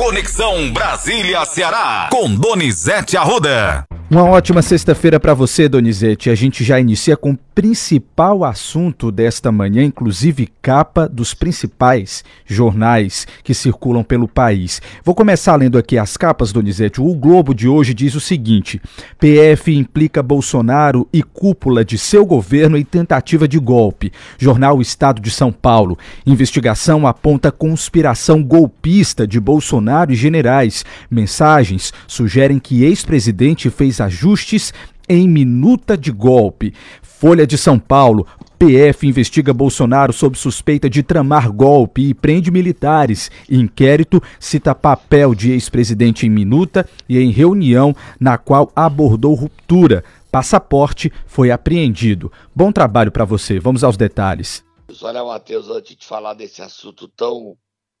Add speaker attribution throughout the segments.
Speaker 1: Conexão Brasília-Ceará, com Donizete Arruda.
Speaker 2: Uma ótima sexta-feira para você, Donizete. A gente já inicia com o principal assunto desta manhã, inclusive capa dos principais jornais que circulam pelo país. Vou começar lendo aqui as capas, Donizete. O Globo de hoje diz o seguinte: PF implica Bolsonaro e cúpula de seu governo em tentativa de golpe. Jornal Estado de São Paulo. Investigação aponta conspiração golpista de Bolsonaro e generais. Mensagens sugerem que ex-presidente fez ajustes em minuta de golpe. Folha de São Paulo. PF investiga Bolsonaro sob suspeita de tramar golpe e prende militares. Inquérito cita papel de ex-presidente em minuta e em reunião na qual abordou ruptura. Passaporte foi apreendido. Bom trabalho para você. Vamos aos detalhes.
Speaker 3: Olha, Matheus, antes de falar desse assunto tão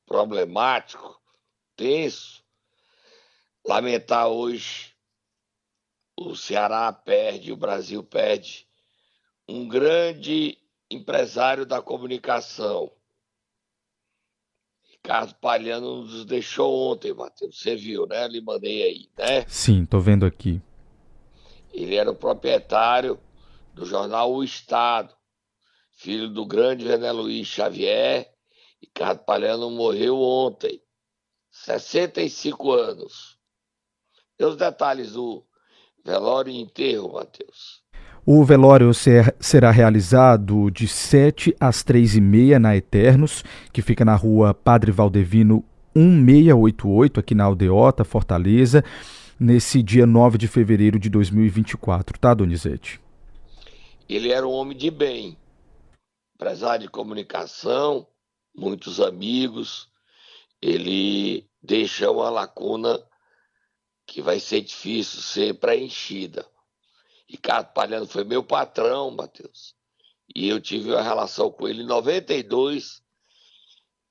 Speaker 3: problemático, tenso, lamentar hoje o Ceará perde, o Brasil perde um grande empresário da comunicação. Ricardo Palhano nos deixou ontem, Matheus. Você viu, né? Lhe mandei aí, né?
Speaker 2: Sim, tô vendo aqui.
Speaker 3: Ele era o proprietário do jornal O Estado, filho do grande René Luiz Xavier. Ricardo Palhano morreu ontem, 65 anos. E os detalhes do Velório e enterro, Matheus.
Speaker 2: O velório ser, será realizado de 7 às 3 e meia na Eternos, que fica na rua Padre Valdevino 1688, aqui na Aldeota, Fortaleza, nesse dia 9 de fevereiro de 2024, tá, Donizete?
Speaker 3: Ele era um homem de bem, empresário de comunicação, muitos amigos. Ele deixa uma lacuna que vai ser difícil ser preenchida. Ricardo Palhano foi meu patrão, Matheus. E eu tive uma relação com ele em 92,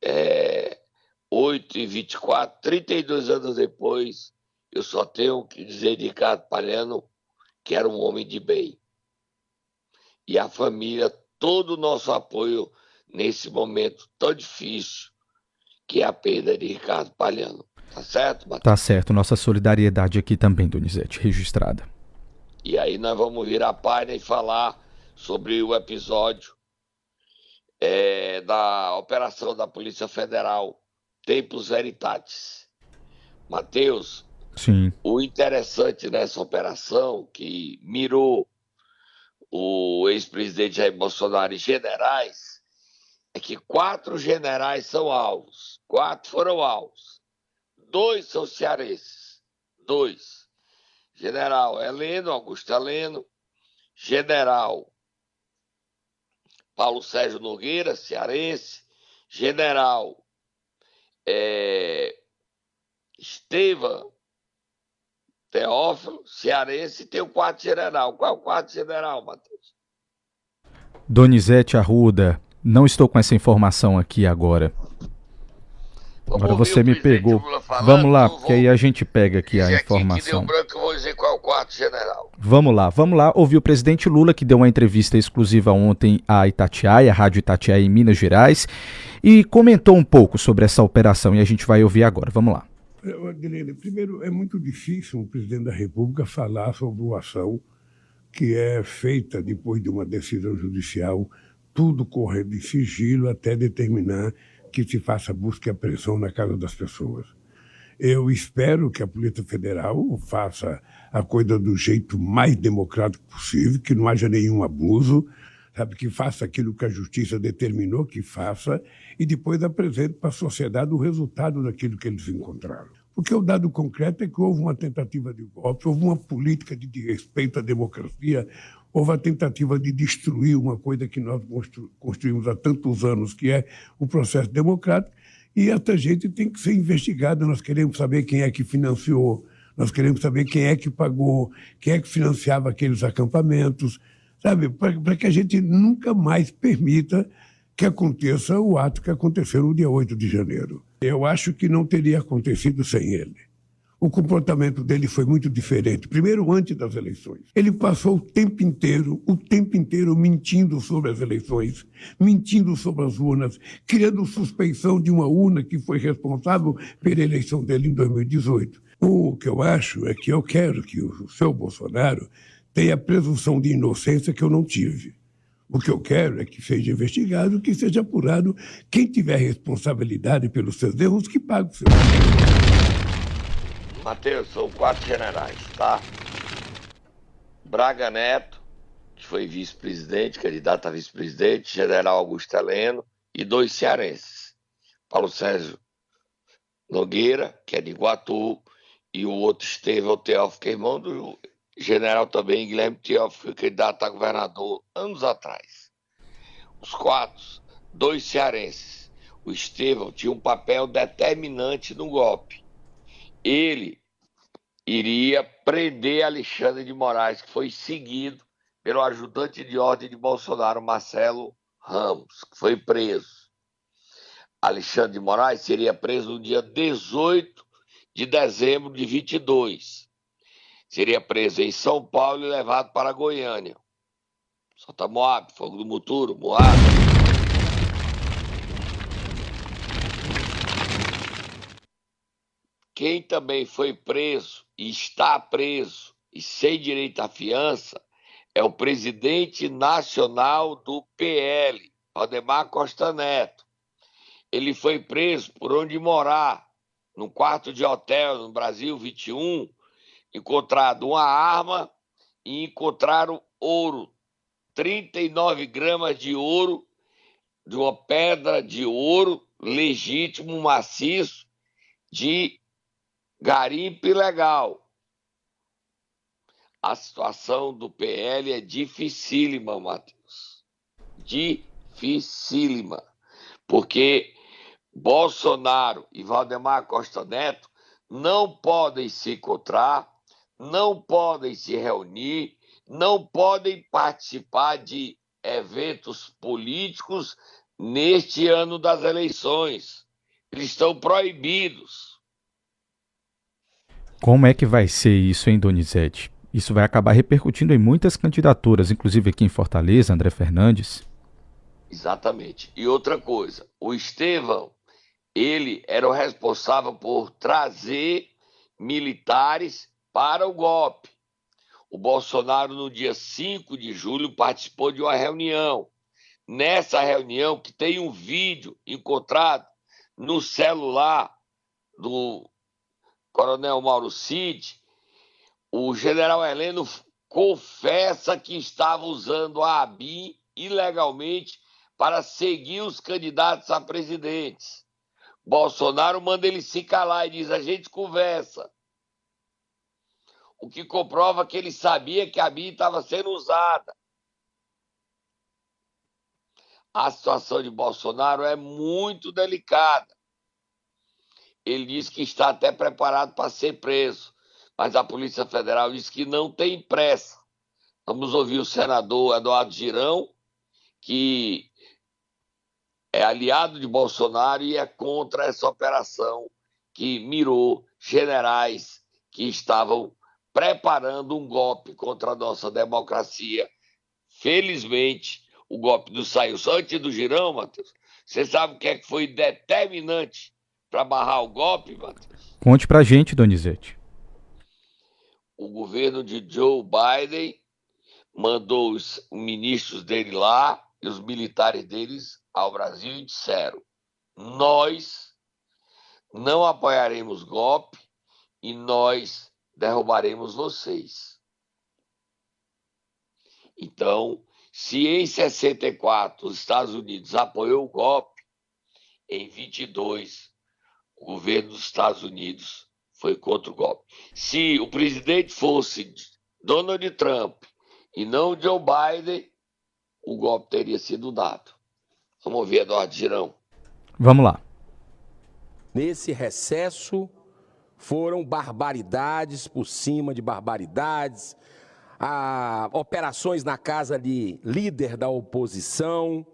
Speaker 3: é, 8 e 24, 32 anos depois, eu só tenho que dizer de Ricardo Palhano que era um homem de bem. E a família, todo o nosso apoio nesse momento tão difícil que é a perda de Ricardo Palhano. Tá certo, Matheus?
Speaker 2: Tá certo. Nossa solidariedade aqui também, Donizete, registrada.
Speaker 3: E aí nós vamos vir a página e falar sobre o episódio é, da operação da Polícia Federal Tempos Veritatis. Matheus,
Speaker 2: Sim.
Speaker 3: o interessante nessa operação que mirou o ex-presidente Jair Bolsonaro e generais é que quatro generais são alvos. Quatro foram alvos dois são cearenses. Dois. General Heleno, Augusto Heleno, General Paulo Sérgio Nogueira, cearense, General é, Estevam Teófilo, cearense, e tem o quarto general. Qual é o quarto general, Matheus?
Speaker 2: Donizete Arruda, não estou com essa informação aqui agora. Vamos Agora você me pegou. Falando, vamos lá, porque aí a gente pega aqui a informação.
Speaker 3: Aqui branco, eu vou dizer qual é o quarto general.
Speaker 2: Vamos lá, vamos lá ouvir o presidente Lula, que deu uma entrevista exclusiva ontem à Itatiaia, a Rádio Itatiaia em Minas Gerais, e comentou um pouco sobre essa operação, e a gente vai ouvir agora. Vamos lá.
Speaker 4: Adilene, primeiro, é muito difícil um presidente da República falar sobre uma ação que é feita depois de uma decisão judicial, tudo correndo em sigilo até determinar que se faça busca e apreensão na casa das pessoas. Eu espero que a Polícia Federal faça a coisa do jeito mais democrático possível, que não haja nenhum abuso, sabe, que faça aquilo que a justiça determinou que faça e depois apresente para a sociedade o resultado daquilo que eles encontraram. Porque o dado concreto é que houve uma tentativa de golpe, houve uma política de, de respeito à democracia, houve a tentativa de destruir uma coisa que nós construímos há tantos anos, que é o processo democrático, e essa gente tem que ser investigada. Nós queremos saber quem é que financiou, nós queremos saber quem é que pagou, quem é que financiava aqueles acampamentos, sabe? Para que a gente nunca mais permita que aconteça o ato que aconteceu no dia 8 de janeiro. Eu acho que não teria acontecido sem ele. o comportamento dele foi muito diferente. Primeiro, antes das eleições. Ele passou o tempo inteiro, o tempo inteiro mentindo sobre as eleições, mentindo sobre as urnas, criando suspeição de uma urna que foi responsável pela eleição dele em 2018. O que eu acho é que eu quero que o seu Bolsonaro tenha a presunção de inocência que eu não tive. O que eu quero é que seja investigado, que seja apurado. Quem tiver responsabilidade pelos seus erros, que pague os seus
Speaker 3: Matheus, são quatro generais, tá? Braga Neto, que foi vice-presidente, candidato a vice-presidente, general Augusto Heleno, e dois cearenses. Paulo Sérgio Nogueira, que é de Iguatu, e o outro Estevão Teófilo, que é irmão do general também, Guilherme Teófilo, candidato a governador anos atrás. Os quatro, dois cearenses. O Estevão tinha um papel determinante no golpe. Ele iria prender Alexandre de Moraes, que foi seguido pelo ajudante de ordem de Bolsonaro, Marcelo Ramos, que foi preso. Alexandre de Moraes seria preso no dia 18 de dezembro de 22 seria preso em São Paulo e levado para Goiânia. Solta Moab, Fogo do Muturo, Moab. Quem também foi preso e está preso e sem direito à fiança é o presidente nacional do PL, Aldemar Costa Neto. Ele foi preso por onde morar, num quarto de hotel no Brasil 21, encontrado uma arma e encontraram ouro, 39 gramas de ouro, de uma pedra de ouro legítimo, maciço, de garimpo ilegal. A situação do PL é dificílima, Matheus. Dificílima. Porque Bolsonaro e Valdemar Costa Neto não podem se encontrar não podem se reunir, não podem participar de eventos políticos neste ano das eleições. Eles estão proibidos.
Speaker 2: Como é que vai ser isso, hein, Donizete? Isso vai acabar repercutindo em muitas candidaturas, inclusive aqui em Fortaleza, André Fernandes.
Speaker 3: Exatamente. E outra coisa, o Estevão, ele era o responsável por trazer militares para o golpe. O Bolsonaro, no dia 5 de julho, participou de uma reunião. Nessa reunião, que tem um vídeo encontrado no celular do Coronel Mauro Cid, o general Heleno confessa que estava usando a ABIN ilegalmente para seguir os candidatos a presidentes. Bolsonaro manda ele se calar e diz: a gente conversa o que comprova que ele sabia que a BIM estava sendo usada. A situação de Bolsonaro é muito delicada. Ele diz que está até preparado para ser preso, mas a Polícia Federal diz que não tem pressa. Vamos ouvir o senador Eduardo Girão, que é aliado de Bolsonaro e é contra essa operação que mirou generais que estavam preparando um golpe contra a nossa democracia. Felizmente, o golpe do saiu só antes do girão, Matheus. Você sabe o que, é que foi determinante para barrar o golpe, Matheus?
Speaker 2: Conte para gente, Donizete.
Speaker 3: O governo de Joe Biden mandou os ministros dele lá e os militares deles ao Brasil e disseram: nós não apoiaremos golpe e nós derrubaremos vocês. Então, se em 64 os Estados Unidos apoiou o golpe, em 22 o governo dos Estados Unidos foi contra o golpe. Se o presidente fosse Donald Trump e não Joe Biden, o golpe teria sido dado. Vamos ver, Eduardo Girão.
Speaker 2: Vamos lá.
Speaker 5: Nesse recesso foram barbaridades por cima de barbaridades, a, operações na casa de líder da oposição.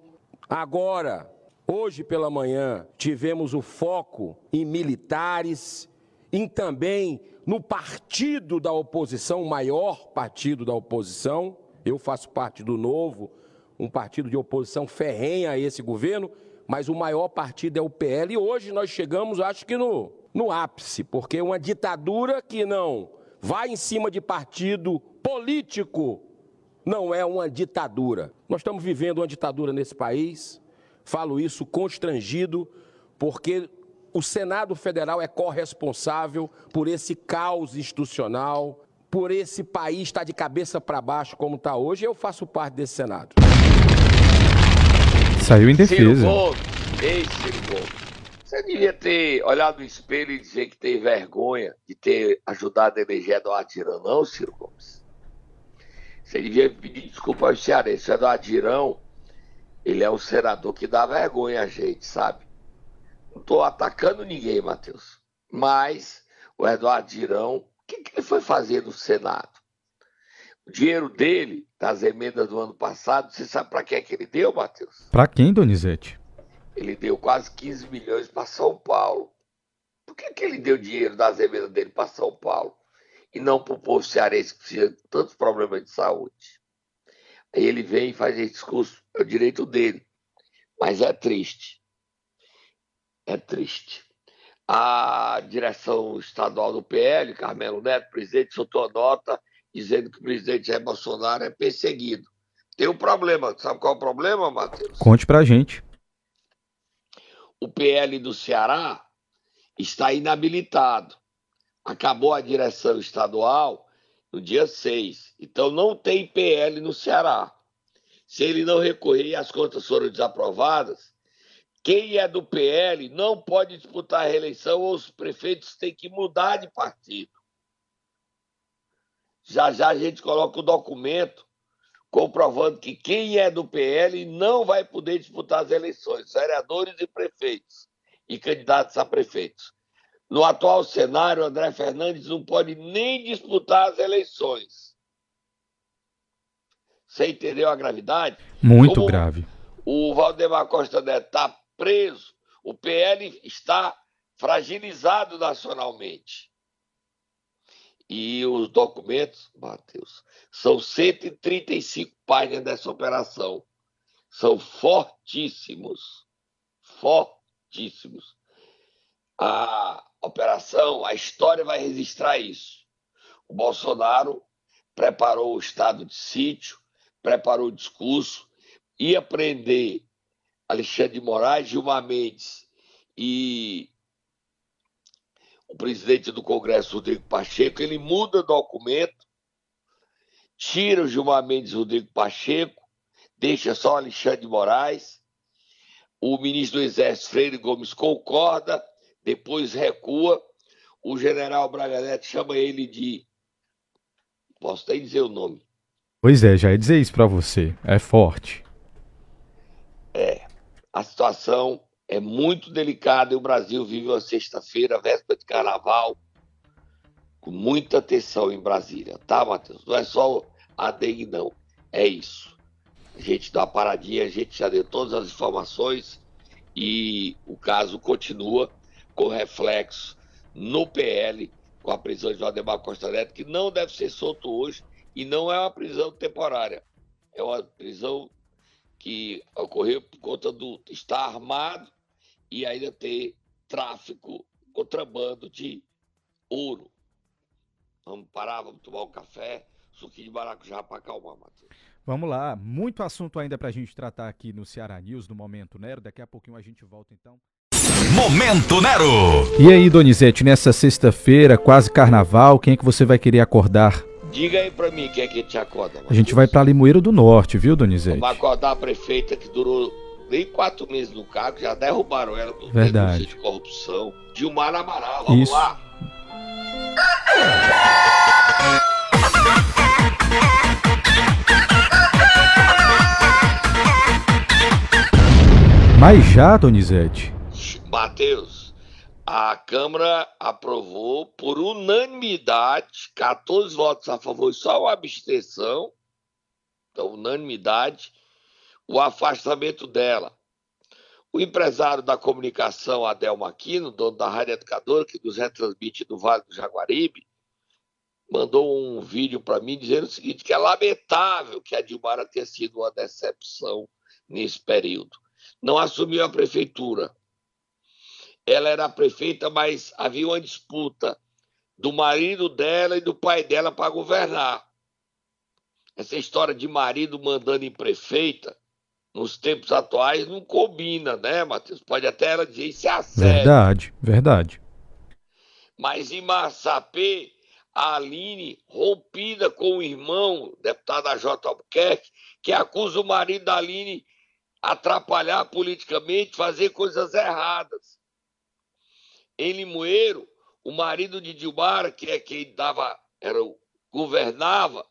Speaker 5: Agora, hoje pela manhã, tivemos o foco em militares, em também no partido da oposição, o maior partido da oposição. Eu faço parte do Novo, um partido de oposição ferrenha a esse governo, mas o maior partido é o PL. E hoje nós chegamos, acho que no, no ápice, porque uma ditadura que não vai em cima de partido político não é uma ditadura. Nós estamos vivendo uma ditadura nesse país. Falo isso constrangido, porque o Senado Federal é corresponsável por esse caos institucional, por esse país estar de cabeça para baixo como está hoje. Eu faço parte desse Senado.
Speaker 2: Saiu em defesa. Ciro
Speaker 3: Gomes, ei, Ciro Gomes. Você devia ter olhado no espelho e dizer que tem vergonha de ter ajudado a eleger Eduardo Girão, não, Ciro Gomes? Você devia pedir desculpa aos cearenses. O Eduardo Girão, ele é um senador que dá vergonha a gente, sabe? Não estou atacando ninguém, Matheus. Mas o Eduardo Girão, o que, que ele foi fazer no Senado? O dinheiro dele, das emendas do ano passado, você sabe para quem é que ele deu, Matheus?
Speaker 2: Para quem, Donizete?
Speaker 3: Ele deu quase 15 milhões para São Paulo. Por que, que ele deu dinheiro das emendas dele para São Paulo? E não para o povo cearense que de tantos problemas de saúde. Aí ele vem e faz esse discurso, é o direito dele. Mas é triste é triste. A direção estadual do PL, Carmelo Neto, presidente, soltou nota dizendo que o presidente Jair Bolsonaro é perseguido. Tem um problema. Sabe qual é o problema, Matheus?
Speaker 2: Conte pra gente.
Speaker 3: O PL do Ceará está inabilitado. Acabou a direção estadual no dia 6. Então não tem PL no Ceará. Se ele não recorrer e as contas foram desaprovadas, quem é do PL não pode disputar a reeleição ou os prefeitos têm que mudar de partido. Já já a gente coloca o documento comprovando que quem é do PL não vai poder disputar as eleições, vereadores e prefeitos e candidatos a prefeitos. No atual cenário, André Fernandes não pode nem disputar as eleições. Você entendeu a gravidade?
Speaker 2: Muito Como grave.
Speaker 3: O Valdemar Costa Neto está preso. O PL está fragilizado nacionalmente. E os documentos, Matheus, são 135 páginas dessa operação. São fortíssimos. Fortíssimos. A operação, a história vai registrar isso. O Bolsonaro preparou o estado de sítio, preparou o discurso, ia prender Alexandre de Moraes, Gilmar Mendes e o presidente do Congresso, Rodrigo Pacheco, ele muda o documento, tira o Gilmar Mendes e Rodrigo Pacheco, deixa só Alexandre de Moraes. O ministro do Exército, Freire Gomes, concorda, depois recua. O general Braga Neto chama ele de. Posso até dizer o nome.
Speaker 2: Pois é, já ia dizer isso para você. É forte.
Speaker 3: É a situação é muito delicada e o Brasil vive uma sexta-feira, véspera de carnaval, com muita atenção em Brasília, tá, Matheus? Não é só a dengue, não. É isso. A gente dá uma paradinha, a gente já deu todas as informações e o caso continua com reflexo no PL, com a prisão de Valdemar Costa Neto, que não deve ser solto hoje e não é uma prisão temporária. É uma prisão que ocorreu por conta do estar armado e ainda ter tráfico, contrabando de ouro. Vamos parar, vamos tomar um café, suquinho de maracujá para acalmar, Matheus.
Speaker 2: Vamos lá, muito assunto ainda para a gente tratar aqui no Ceará News, no Momento Nero. Daqui a pouquinho a gente volta então.
Speaker 1: Momento Nero!
Speaker 2: E aí, Donizete, nessa sexta-feira, quase carnaval, quem é que você vai querer acordar
Speaker 3: Diga aí pra mim quem é que te acorda.
Speaker 2: A gente vai pra Limoeiro do Norte, viu, Donizete?
Speaker 3: Vamos acordar a prefeita que durou nem quatro meses no cargo, já derrubaram ela
Speaker 2: do Verdade.
Speaker 3: de corrupção. Dilmar Amaral, vamos
Speaker 2: Isso.
Speaker 3: lá.
Speaker 2: Mas já, Donizete?
Speaker 3: Matheus, a Câmara aprovou por unanimidade, 14 votos a favor e só uma abstenção, então unanimidade, o afastamento dela. O empresário da comunicação, Adel Maquino, dono da Rádio Educadora, que nos retransmite do Vale do Jaguaribe, mandou um vídeo para mim dizendo o seguinte: que é lamentável que a Dilmara tenha sido uma decepção nesse período. Não assumiu a prefeitura. Ela era prefeita, mas havia uma disputa do marido dela e do pai dela para governar. Essa história de marido mandando em prefeita, nos tempos atuais, não combina, né, Matheus? Pode até ela dizer isso é assédio.
Speaker 2: Verdade, verdade.
Speaker 3: Mas em Massapê, a Aline, rompida com o irmão, deputado J. Albuquerque, que acusa o marido da Aline atrapalhar politicamente, fazer coisas erradas. Em Limoeiro, o marido de Dilmara, que é quem dava, era, governava,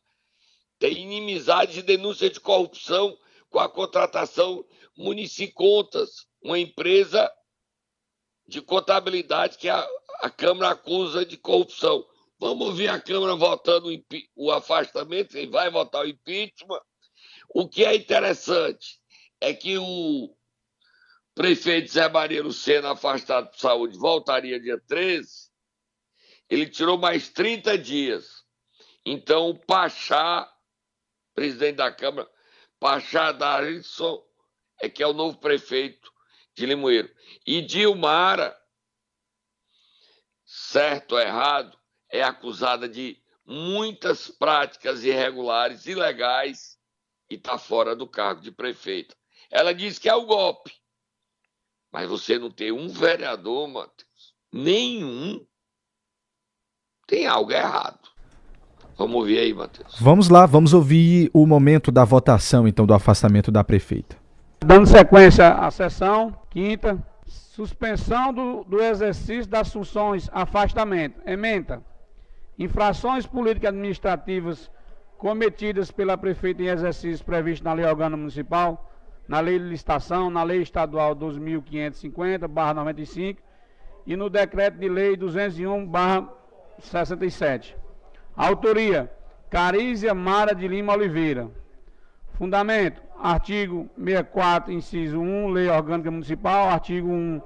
Speaker 3: tem inimizades e denúncias de corrupção com a contratação Municicontas, uma empresa de contabilidade que a, a Câmara acusa de corrupção. Vamos ver a Câmara votando o afastamento, e vai votar o impeachment. O que é interessante é que o prefeito Zé Maria Lucena, afastado de saúde, voltaria dia 13. Ele tirou mais 30 dias. Então, o Pachá, presidente da Câmara, Pachá Darisson, é que é o novo prefeito de Limoeiro. E Dilmara, certo ou errado, é acusada de muitas práticas irregulares, ilegais, e está fora do cargo de prefeita. Ela diz que é o golpe. Mas você não tem um vereador, Matheus, nenhum, tem algo errado. Vamos ouvir aí, Matheus.
Speaker 2: Vamos lá, vamos ouvir o momento da votação, então, do afastamento da prefeita.
Speaker 6: Dando sequência à sessão, quinta, suspensão do, do exercício das funções, afastamento, ementa infrações políticas administrativas cometidas pela prefeita em exercício previsto na Lei Orgânica Municipal, na Lei de Licitação, na Lei Estadual 2550-95 e no Decreto de Lei 201-67. Autoria: Carízia Mara de Lima Oliveira. Fundamento: artigo 64, inciso 1, Lei Orgânica Municipal, artigo 1,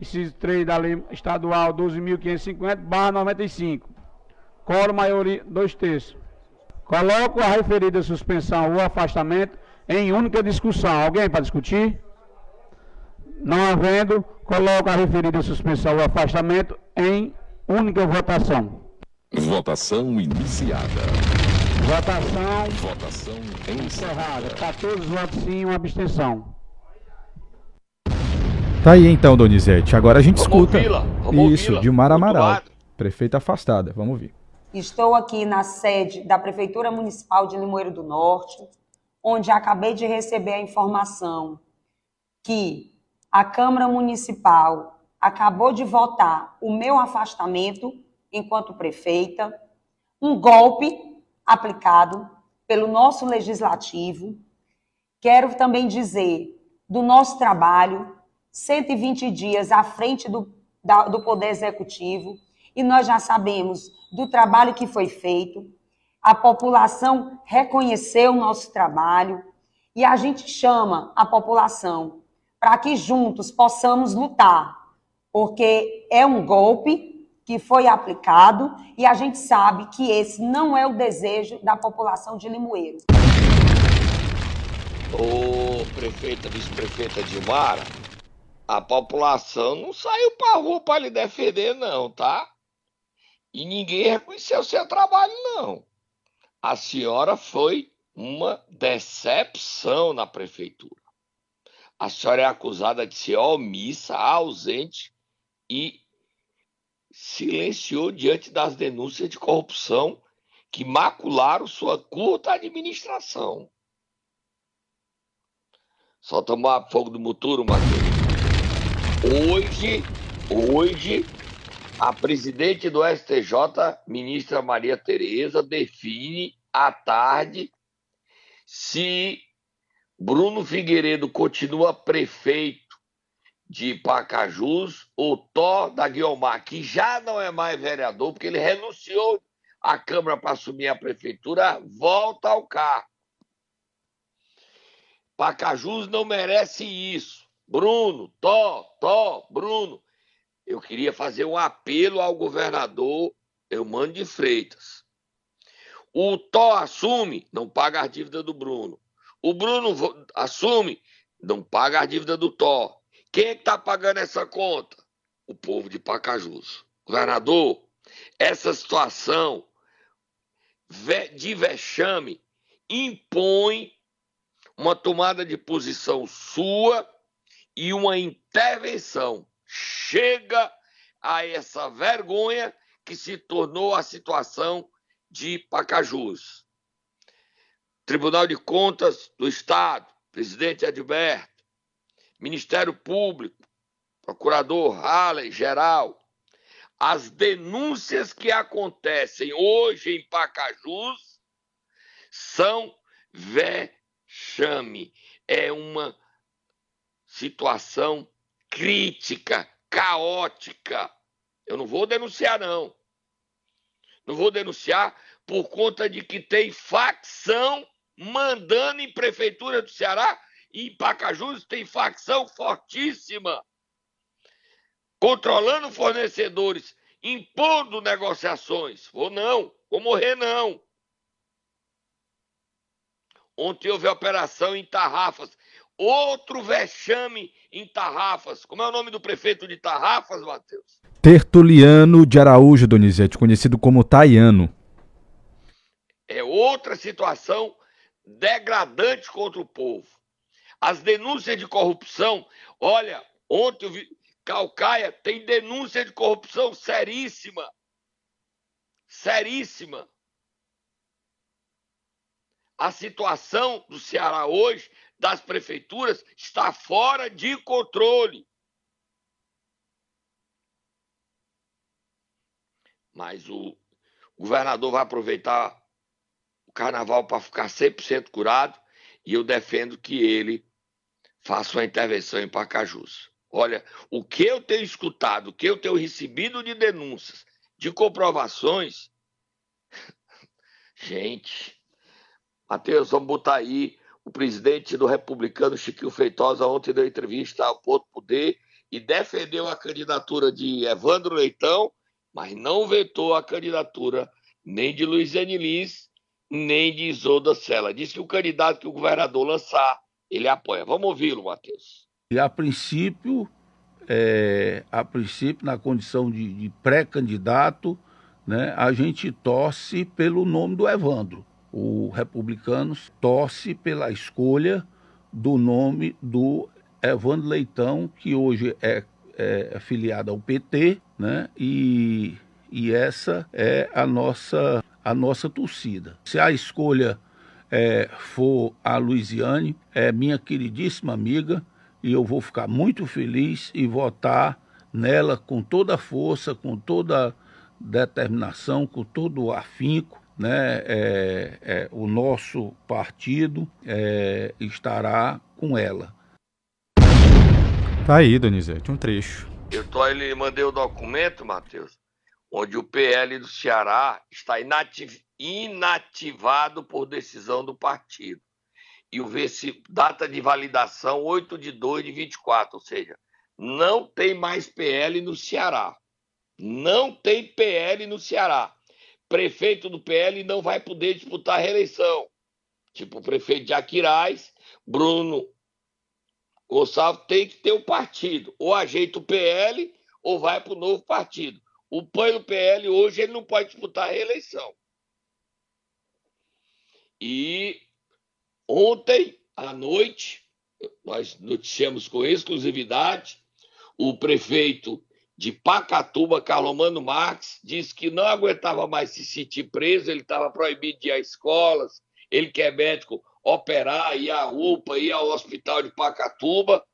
Speaker 6: inciso 3 da Lei Estadual 12.550-95 Coro maioria, dois terços. Coloco a referida suspensão ou afastamento em única discussão. Alguém para discutir? Não havendo, coloco a referida suspensão ou afastamento em única votação.
Speaker 1: Votação iniciada.
Speaker 6: Votação.
Speaker 1: Votação encerrada.
Speaker 6: 14 votos sim, uma abstenção.
Speaker 2: Tá aí então, Donizete. Agora a gente
Speaker 3: Vamos
Speaker 2: escuta.
Speaker 3: Vamos
Speaker 2: Isso, Dilmar Amaral, prefeita afastada. Vamos ouvir.
Speaker 7: Estou aqui na sede da Prefeitura Municipal de Limoeiro do Norte, onde acabei de receber a informação que a Câmara Municipal acabou de votar o meu afastamento enquanto prefeita, um golpe aplicado pelo nosso legislativo. Quero também dizer do nosso trabalho, 120 dias à frente do, da, do Poder Executivo, e nós já sabemos do trabalho que foi feito, a população reconheceu o nosso trabalho e a gente chama a população para que juntos possamos lutar, porque é um golpe que foi aplicado e a gente sabe que esse não é o desejo da população de Limoeiro.
Speaker 3: Ô prefeita, vice-prefeita Dilmara, a população não saiu para rua para lhe defender, não, tá? E ninguém reconheceu seu trabalho, não. A senhora foi uma decepção na prefeitura. A senhora é acusada de ser omissa, ausente e silenciou diante das denúncias de corrupção que macularam sua curta administração. Só tomar fogo do muturo, Matheus. Hoje, hoje, a presidente do STJ, ministra Maria Tereza, define à tarde se Bruno Figueiredo continua prefeito de Pacajus ou Tó da Guiomar, que já não é mais vereador, porque ele renunciou à Câmara para assumir a prefeitura, volta ao cargo. Pacajus não merece isso. Bruno, Tó, Tó, Bruno eu queria fazer um apelo ao governador Eumano de Freitas. O Tó assume, não paga a dívida do Bruno. O Bruno assume, não paga a dívida do Tó. Quem é está pagando essa conta? O povo de Pacajus. Governador, essa situação de vexame impõe uma tomada de posição sua e uma intervenção. Chega a essa vergonha que se tornou a situação de Pacajus. Tribunal de Contas do Estado, presidente Edberto, Ministério Público, procurador Halley, geral, as denúncias que acontecem hoje em Pacajus são vexame. É uma situação crítica, caótica. Eu não vou denunciar, não. Não vou denunciar por conta de que tem facção mandando em prefeitura do Ceará em Pacajus tem facção fortíssima controlando fornecedores, impondo negociações. Vou não, vou morrer não. Ontem houve operação em Tarrafas. Outro vexame em Tarrafas. Como é o nome do prefeito de Tarrafas, Matheus?
Speaker 2: Tertuliano de Araújo, Donizete, conhecido como Taiano.
Speaker 3: É outra situação degradante contra o povo. As denúncias de corrupção, olha, ontem eu vi, Calcaia tem denúncia de corrupção seríssima. Seríssima. A situação do Ceará hoje, das prefeituras, está fora de controle. Mas o governador vai aproveitar o carnaval para ficar 100% curado e eu defendo que ele faça uma intervenção em Pacajus. Olha, o que eu tenho escutado, o que eu tenho recebido de denúncias, de comprovações. Gente, Matheus, vamos botar aí. O presidente do republicano, Chiquinho Feitosa, ontem deu entrevista ao Porto Poder e defendeu a candidatura de Evandro Leitão, mas não vetou a candidatura nem de Luiziane Lins, nem de Isolda Sela. Diz que o candidato que o governador lançar, ele apoia. Vamos ouvi-lo, Matheus.
Speaker 8: E a princípio, é, a princípio, na condição de, de pré-candidato, né, a gente torce pelo nome do Evandro. O Republicanos torce pela escolha do nome do Evandro Leitão, que hoje é, é afiliado ao PT, né? E, e essa é a nossa, a nossa torcida. Se a escolha é, for a Luiziane, é minha queridíssima amiga, e eu vou ficar muito feliz e votar nela com toda a força, com toda a determinação, com todo o afinco. Né? É, é, o nosso partido é, estará com ela.
Speaker 2: Tá aí, Donizete, um trecho.
Speaker 3: Eu tô, ele mandei o documento, Matheus, onde o PL do Ceará está inativ, inativado por decisão do partido e o VC, data de validação 8 de 2 de 24, ou seja, não tem mais PL no Ceará. Não tem PL no Ceará. Prefeito do PL não vai poder disputar a reeleição. Tipo o prefeito de Aquiraz, Bruno Gonçalves tem que ter o um partido. Ou ajeita o PL ou vai para o novo partido. O PAN e o PL hoje ele não pode disputar a reeleição. E Ontem à noite, nós noticiamos com exclusividade, o prefeito de Pacatuba, Carlomano Marques, disse que não aguentava mais se sentir preso, ele estava proibido de ir a escolas, ele que é médico, operar, ir à UPA, ir ao hospital de Pacatuba.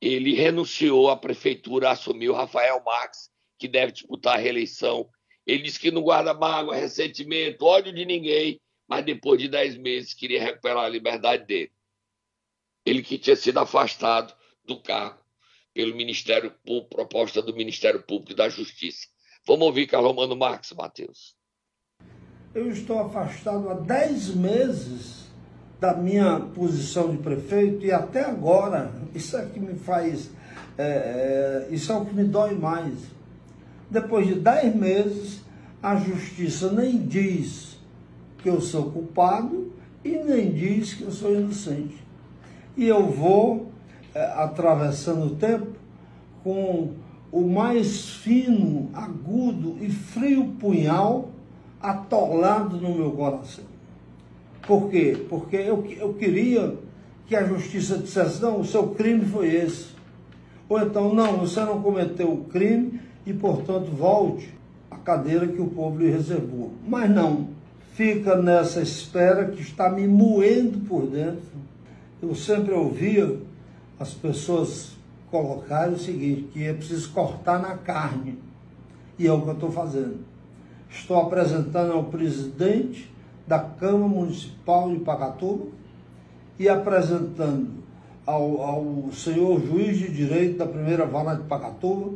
Speaker 3: Ele renunciou à prefeitura, assumiu Rafael Marques, que deve disputar a reeleição. Ele disse que não guarda mágoa, ressentimento, ódio de ninguém, mas depois de dez meses queria recuperar a liberdade dele. Ele que tinha sido afastado do cargo pelo Ministério Público, proposta do Ministério Público e da Justiça. Vamos ouvir Carlomano Marques, Matheus.
Speaker 9: Eu estou afastado há dez meses da minha posição de prefeito e até agora, isso é que me faz, é, é, isso é o que me dói mais. Depois de dez meses, a justiça nem diz que eu sou culpado e nem diz que eu sou inocente. E eu vou é, atravessando o tempo com o mais fino, agudo e frio punhal atolado no meu coração. Por quê? Porque eu, eu queria que a justiça dissesse: não, o seu crime foi esse. Ou então, não, você não cometeu o crime e, portanto, volte à cadeira que o povo lhe reservou. Mas não, fica nessa espera que está me moendo por dentro. Eu sempre ouvia as pessoas colocarem o seguinte, que é preciso cortar na carne. E é o que eu estou fazendo. Estou apresentando ao presidente da Câmara Municipal de Pacatuba e apresentando ao, ao senhor juiz de direito da primeira vara de Pacatuba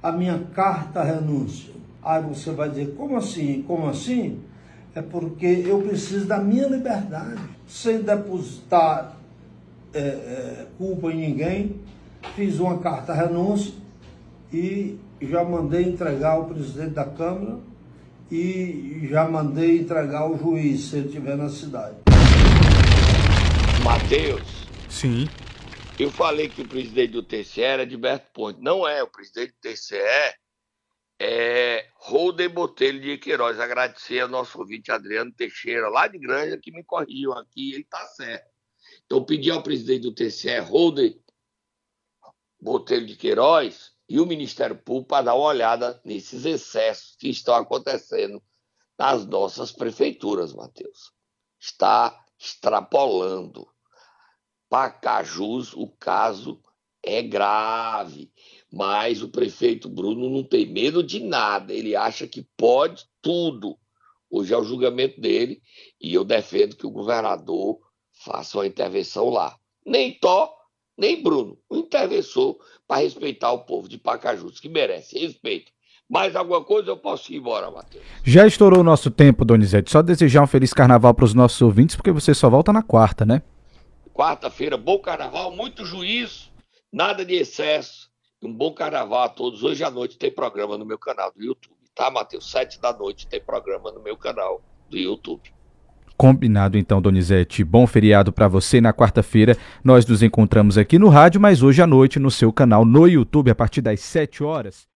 Speaker 9: a minha carta renúncia. Aí você vai dizer, como assim? Como assim? É porque eu preciso da minha liberdade, sem depositar é, é, culpa em ninguém. Fiz uma carta renúncia e já mandei entregar ao presidente da Câmara e já mandei entregar ao juiz, se ele estiver na cidade.
Speaker 3: Mateus.
Speaker 2: Sim.
Speaker 3: Eu falei que o presidente do TCE era Edberto Ponte. Não é, o presidente do TCE é Holden Botelho de Queiroz. Agradecer ao nosso ouvinte Adriano Teixeira, lá de Granja, que me corrigiu aqui, ele está certo. Então, pedi ao presidente do TCE, Holden Botelho de Queiroz, e o Ministério Público para dar uma olhada nesses excessos que estão acontecendo nas nossas prefeituras, Matheus. Está extrapolando. Pacajus, o caso é grave, mas o prefeito Bruno não tem medo de nada, ele acha que pode tudo. Hoje é o julgamento dele e eu defendo que o governador faça uma intervenção lá. Nem Tó, nem Bruno, um interventor para respeitar o povo de Pacajus, que merece respeito. Mais alguma coisa eu posso ir embora, Matheus?
Speaker 2: Já estourou o nosso tempo, Donizete. Só desejar um feliz carnaval para os nossos ouvintes, porque você só volta na quarta, né?
Speaker 3: Quarta-feira, bom carnaval, muito juízo, nada de excesso. Um bom carnaval a todos. Hoje à noite tem programa no meu canal do YouTube, tá, Matheus? Sete da noite tem programa no meu canal do YouTube.
Speaker 2: Combinado então, Donizete. Bom feriado para você. Na quarta-feira nós nos encontramos aqui no rádio, mas hoje à noite no seu canal no YouTube a partir das 7 horas.